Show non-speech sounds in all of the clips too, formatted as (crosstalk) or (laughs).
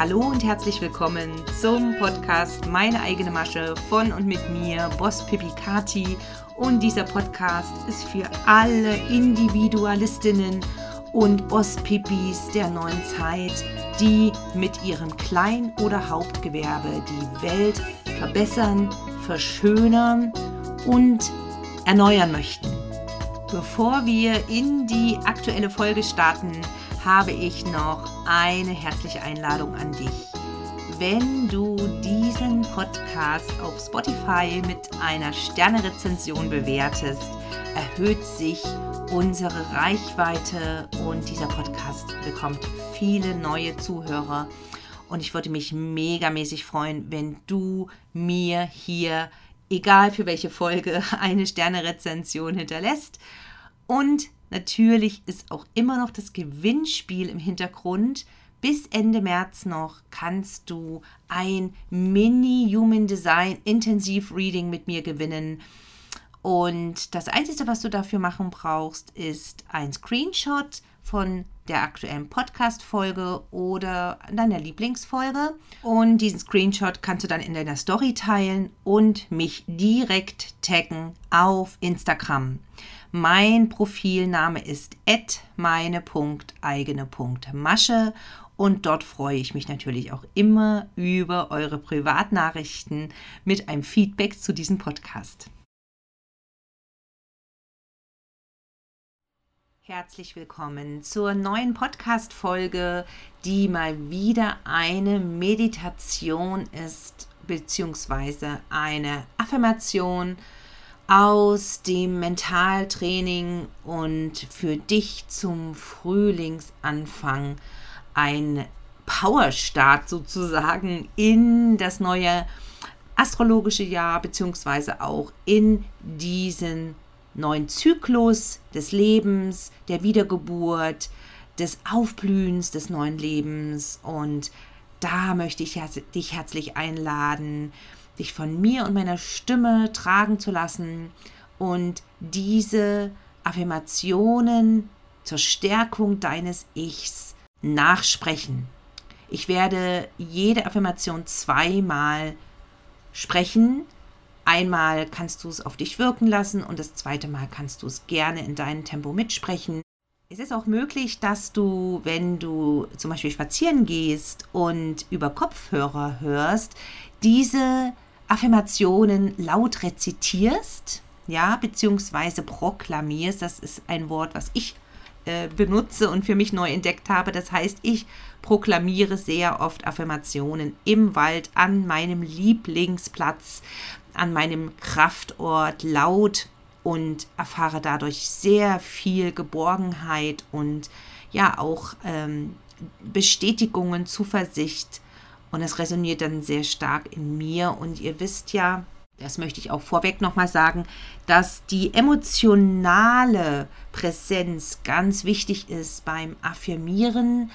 Hallo und herzlich willkommen zum Podcast Meine eigene Masche von und mit mir, Boss Pipikati. Und dieser Podcast ist für alle Individualistinnen und Boss-Pipis der neuen Zeit, die mit ihrem Klein- oder Hauptgewerbe die Welt verbessern, verschönern und erneuern möchten. Bevor wir in die aktuelle Folge starten, habe ich noch eine herzliche Einladung an dich. Wenn du diesen Podcast auf Spotify mit einer Sternerezension bewertest, erhöht sich unsere Reichweite und dieser Podcast bekommt viele neue Zuhörer. Und ich würde mich megamäßig freuen, wenn du mir hier egal für welche Folge, (laughs) eine Sternerezension hinterlässt. Und natürlich ist auch immer noch das Gewinnspiel im Hintergrund. Bis Ende März noch kannst du ein Mini Human Design Intensive Reading mit mir gewinnen. Und das Einzige, was du dafür machen brauchst, ist ein Screenshot von der aktuellen Podcast-Folge oder deiner Lieblingsfolge. Und diesen Screenshot kannst du dann in deiner Story teilen und mich direkt taggen auf Instagram. Mein Profilname ist meine.eigene.masche und dort freue ich mich natürlich auch immer über eure Privatnachrichten mit einem Feedback zu diesem Podcast. Herzlich willkommen zur neuen Podcast-Folge, die mal wieder eine Meditation ist, beziehungsweise eine Affirmation aus dem Mentaltraining und für dich zum Frühlingsanfang ein Powerstart sozusagen in das neue astrologische Jahr, beziehungsweise auch in diesen neuen Zyklus des Lebens, der Wiedergeburt, des Aufblühens des neuen Lebens. Und da möchte ich dich herzlich einladen, dich von mir und meiner Stimme tragen zu lassen und diese Affirmationen zur Stärkung deines Ichs nachsprechen. Ich werde jede Affirmation zweimal sprechen, Einmal kannst du es auf dich wirken lassen und das zweite Mal kannst du es gerne in deinem Tempo mitsprechen. Es ist auch möglich, dass du, wenn du zum Beispiel spazieren gehst und über Kopfhörer hörst, diese Affirmationen laut rezitierst, ja, beziehungsweise proklamierst. Das ist ein Wort, was ich äh, benutze und für mich neu entdeckt habe. Das heißt, ich proklamiere sehr oft Affirmationen im Wald an meinem Lieblingsplatz, an meinem Kraftort laut und erfahre dadurch sehr viel Geborgenheit und ja auch ähm, Bestätigungen, Zuversicht und es resoniert dann sehr stark in mir. Und ihr wisst ja, das möchte ich auch vorweg nochmal sagen, dass die emotionale Präsenz ganz wichtig ist beim Affirmieren,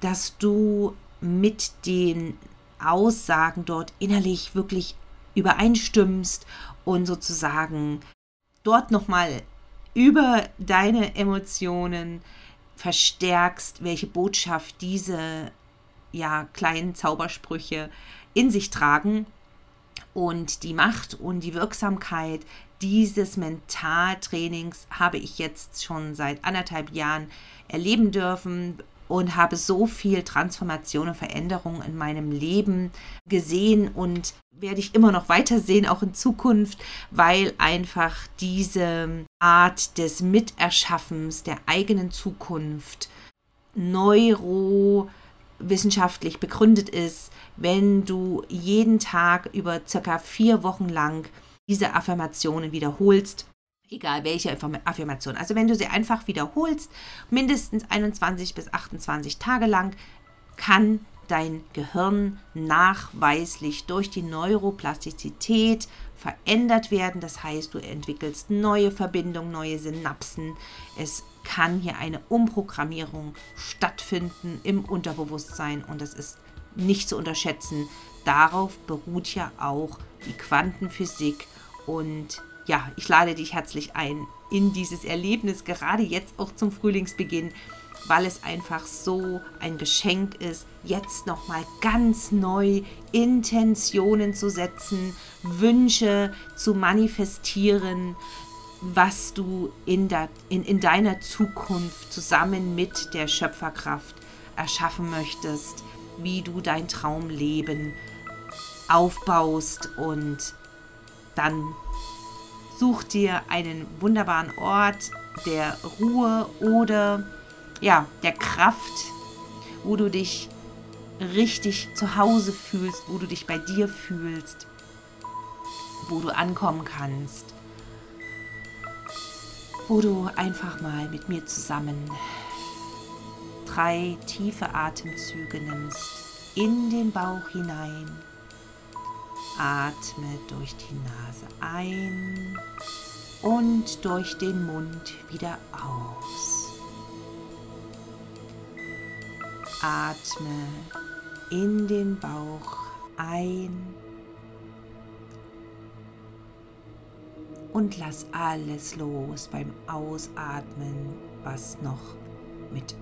dass du mit den Aussagen dort innerlich wirklich übereinstimmst und sozusagen dort nochmal über deine Emotionen verstärkst, welche Botschaft diese ja, kleinen Zaubersprüche in sich tragen und die Macht und die Wirksamkeit dieses Mentaltrainings habe ich jetzt schon seit anderthalb Jahren erleben dürfen und habe so viel Transformation und Veränderung in meinem Leben gesehen und werde ich immer noch weiter sehen, auch in Zukunft, weil einfach diese Art des Miterschaffens der eigenen Zukunft neurowissenschaftlich begründet ist, wenn du jeden Tag über circa vier Wochen lang diese Affirmationen wiederholst egal welche Affirmation. Also wenn du sie einfach wiederholst, mindestens 21 bis 28 Tage lang, kann dein Gehirn nachweislich durch die Neuroplastizität verändert werden. Das heißt, du entwickelst neue Verbindungen, neue Synapsen. Es kann hier eine Umprogrammierung stattfinden im Unterbewusstsein und das ist nicht zu unterschätzen. Darauf beruht ja auch die Quantenphysik und ja, ich lade dich herzlich ein in dieses Erlebnis, gerade jetzt auch zum Frühlingsbeginn, weil es einfach so ein Geschenk ist, jetzt nochmal ganz neu Intentionen zu setzen, Wünsche zu manifestieren, was du in, der, in, in deiner Zukunft zusammen mit der Schöpferkraft erschaffen möchtest, wie du dein Traumleben aufbaust und dann such dir einen wunderbaren Ort der Ruhe oder ja, der Kraft, wo du dich richtig zu Hause fühlst, wo du dich bei dir fühlst, wo du ankommen kannst, wo du einfach mal mit mir zusammen drei tiefe Atemzüge nimmst in den Bauch hinein. Atme durch die Nase ein und durch den Mund wieder aus. Atme in den Bauch ein und lass alles los beim Ausatmen, was noch mit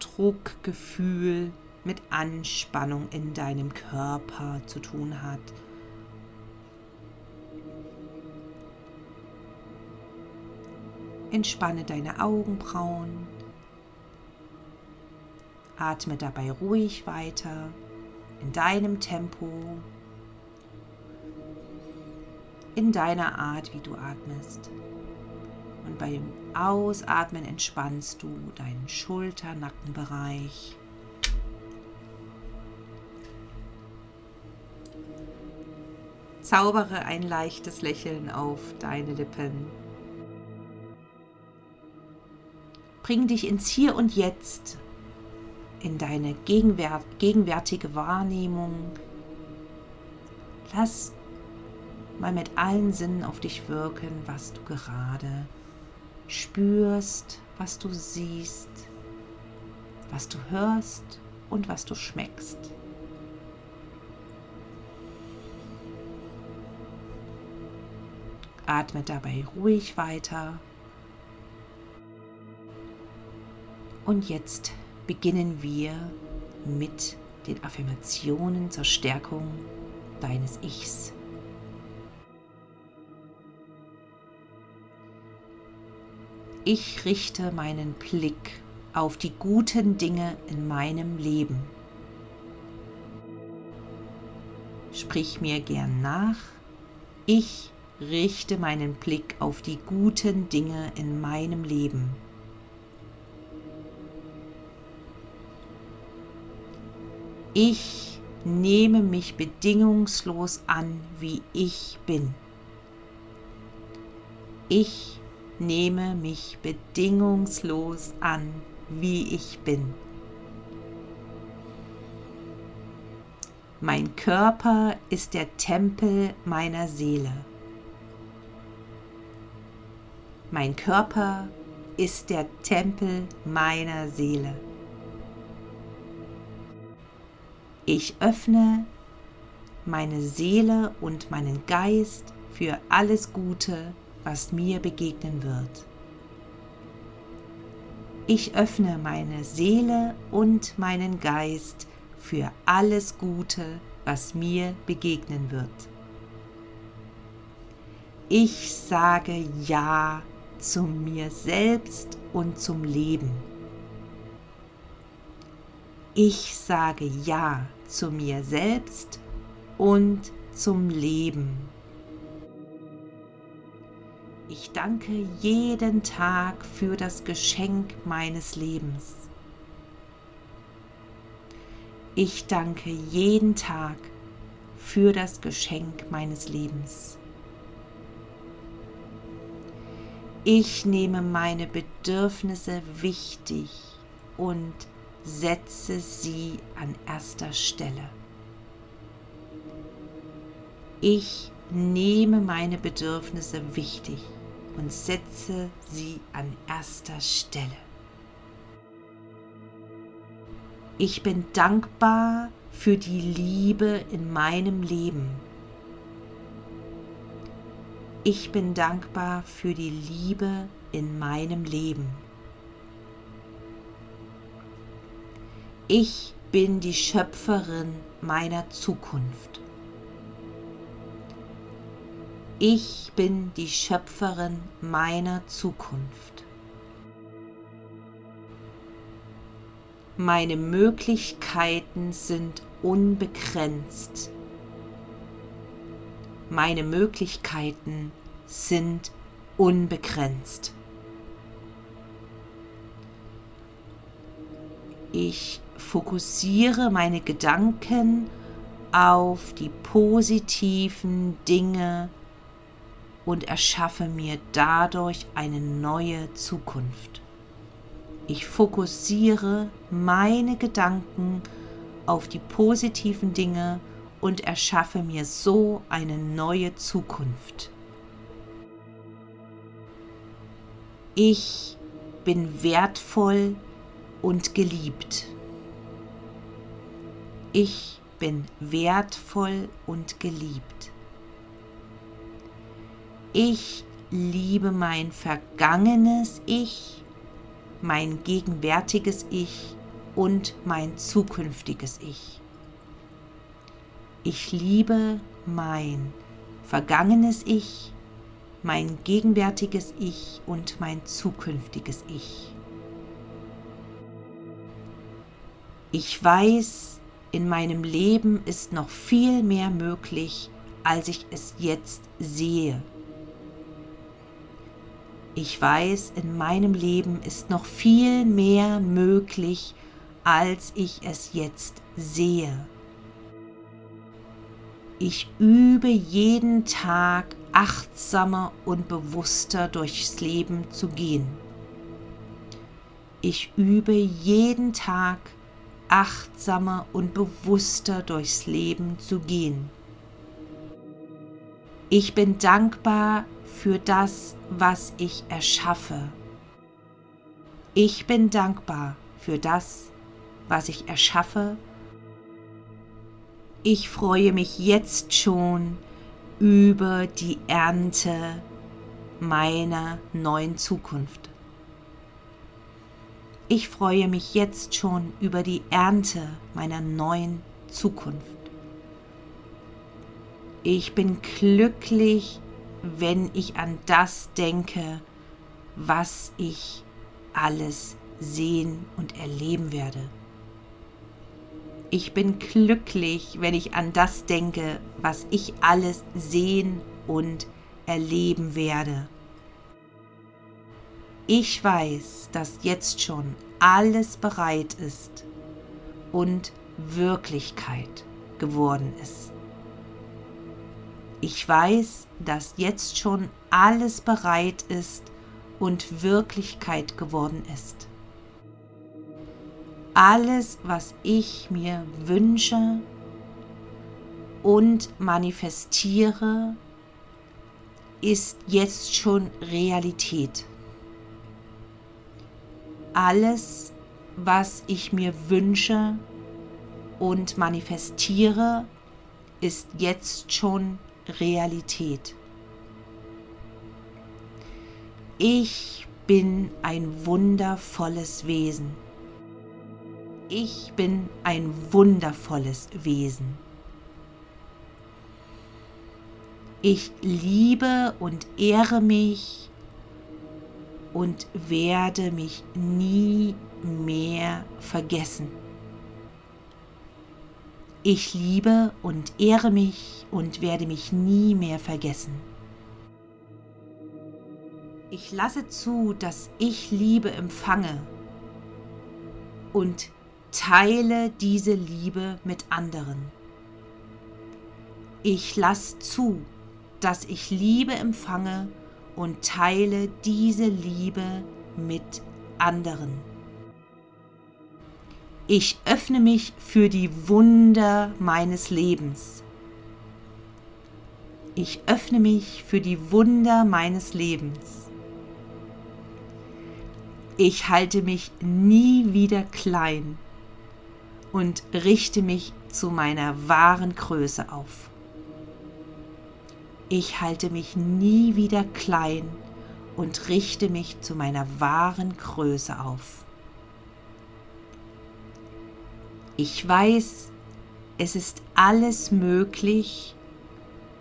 Druckgefühl, mit Anspannung in deinem Körper zu tun hat. Entspanne deine Augenbrauen, Atme dabei ruhig weiter in deinem Tempo, in deiner Art, wie du atmest. Und beim Ausatmen entspannst du deinen Schulter-Nackenbereich. Zaubere ein leichtes Lächeln auf deine Lippen. Bring dich ins Hier und Jetzt in deine gegenwärtige Wahrnehmung. Lass mal mit allen Sinnen auf dich wirken, was du gerade spürst, was du siehst, was du hörst und was du schmeckst. Atme dabei ruhig weiter. Und jetzt beginnen wir mit den Affirmationen zur Stärkung deines Ichs. Ich richte meinen Blick auf die guten Dinge in meinem Leben. Sprich mir gern nach. Ich richte meinen Blick auf die guten Dinge in meinem Leben. Ich nehme mich bedingungslos an, wie ich bin. Ich nehme mich bedingungslos an, wie ich bin. Mein Körper ist der Tempel meiner Seele. Mein Körper ist der Tempel meiner Seele. Ich öffne meine Seele und meinen Geist für alles Gute, was mir begegnen wird. Ich öffne meine Seele und meinen Geist für alles Gute, was mir begegnen wird. Ich sage Ja zu mir selbst und zum Leben. Ich sage Ja zu mir selbst und zum Leben. Ich danke jeden Tag für das Geschenk meines Lebens. Ich danke jeden Tag für das Geschenk meines Lebens. Ich nehme meine Bedürfnisse wichtig und setze sie an erster Stelle. Ich nehme meine Bedürfnisse wichtig und setze sie an erster Stelle. Ich bin dankbar für die Liebe in meinem Leben. Ich bin dankbar für die Liebe in meinem Leben. Ich bin die Schöpferin meiner Zukunft. Ich bin die Schöpferin meiner Zukunft. Meine Möglichkeiten sind unbegrenzt. Meine Möglichkeiten sind unbegrenzt. Ich fokussiere meine Gedanken auf die positiven Dinge und erschaffe mir dadurch eine neue Zukunft. Ich fokussiere meine Gedanken auf die positiven Dinge und erschaffe mir so eine neue Zukunft. Ich bin wertvoll und geliebt. Ich bin wertvoll und geliebt. Ich liebe mein vergangenes Ich, mein gegenwärtiges Ich und mein zukünftiges Ich. Ich liebe mein vergangenes Ich, mein gegenwärtiges Ich und mein zukünftiges Ich. Ich weiß, in meinem Leben ist noch viel mehr möglich, als ich es jetzt sehe. Ich weiß, in meinem Leben ist noch viel mehr möglich, als ich es jetzt sehe. Ich übe jeden Tag achtsamer und bewusster durchs Leben zu gehen. Ich übe jeden Tag achtsamer und bewusster durchs Leben zu gehen. Ich bin dankbar für das, was ich erschaffe. Ich bin dankbar für das, was ich erschaffe. Ich freue mich jetzt schon über die Ernte meiner neuen Zukunft. Ich freue mich jetzt schon über die Ernte meiner neuen Zukunft. Ich bin glücklich, wenn ich an das denke, was ich alles sehen und erleben werde. Ich bin glücklich, wenn ich an das denke, was ich alles sehen und erleben werde. Ich weiß, dass jetzt schon alles bereit ist und Wirklichkeit geworden ist. Ich weiß, dass jetzt schon alles bereit ist und Wirklichkeit geworden ist alles, was ich mir wünsche und manifestiere, ist jetzt schon Realität. Alles, was ich mir wünsche und manifestiere, ist jetzt schon Realität. Ich bin ein wundervolles Wesen. Ich bin ein wundervolles Wesen. Ich liebe und ehre mich und werde mich nie mehr vergessen. Ich liebe und ehre mich und werde mich nie mehr vergessen. Ich lasse zu, dass ich Liebe empfange und Teile diese Liebe mit anderen. Ich lasse zu, dass ich Liebe empfange und teile diese Liebe mit anderen. Ich öffne mich für die Wunder meines Lebens. Ich öffne mich für die Wunder meines Lebens. Ich halte mich nie wieder klein und richte mich zu meiner wahren Größe auf. Ich halte mich nie wieder klein und richte mich zu meiner wahren Größe auf. Ich weiß, es ist alles möglich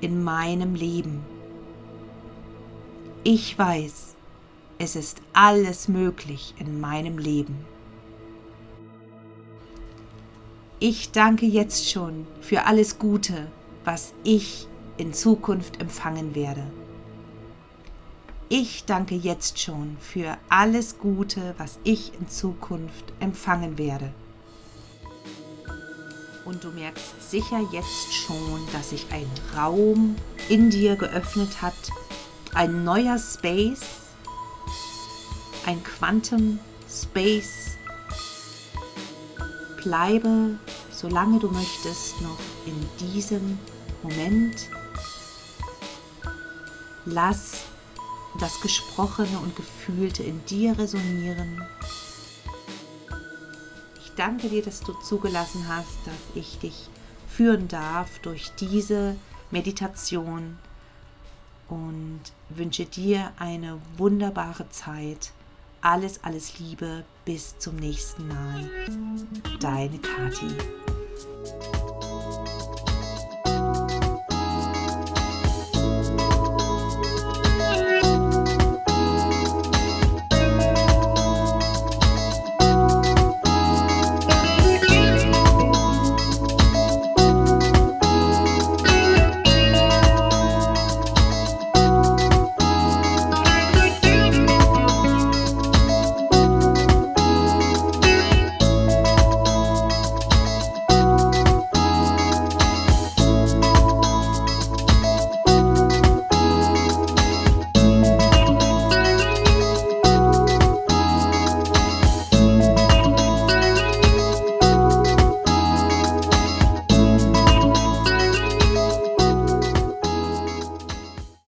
in meinem Leben. Ich weiß, es ist alles möglich in meinem Leben. Ich danke jetzt schon für alles Gute, was ich in Zukunft empfangen werde. Ich danke jetzt schon für alles Gute, was ich in Zukunft empfangen werde. Und du merkst sicher jetzt schon, dass sich ein Raum in dir geöffnet hat, ein neuer Space, ein Quantum Space. Bleibe, solange du möchtest, noch in diesem Moment. Lass das Gesprochene und Gefühlte in dir resonieren. Ich danke dir, dass du zugelassen hast, dass ich dich führen darf durch diese Meditation und wünsche dir eine wunderbare Zeit. Alles, alles Liebe. Bis zum nächsten Mal. Deine Kathi.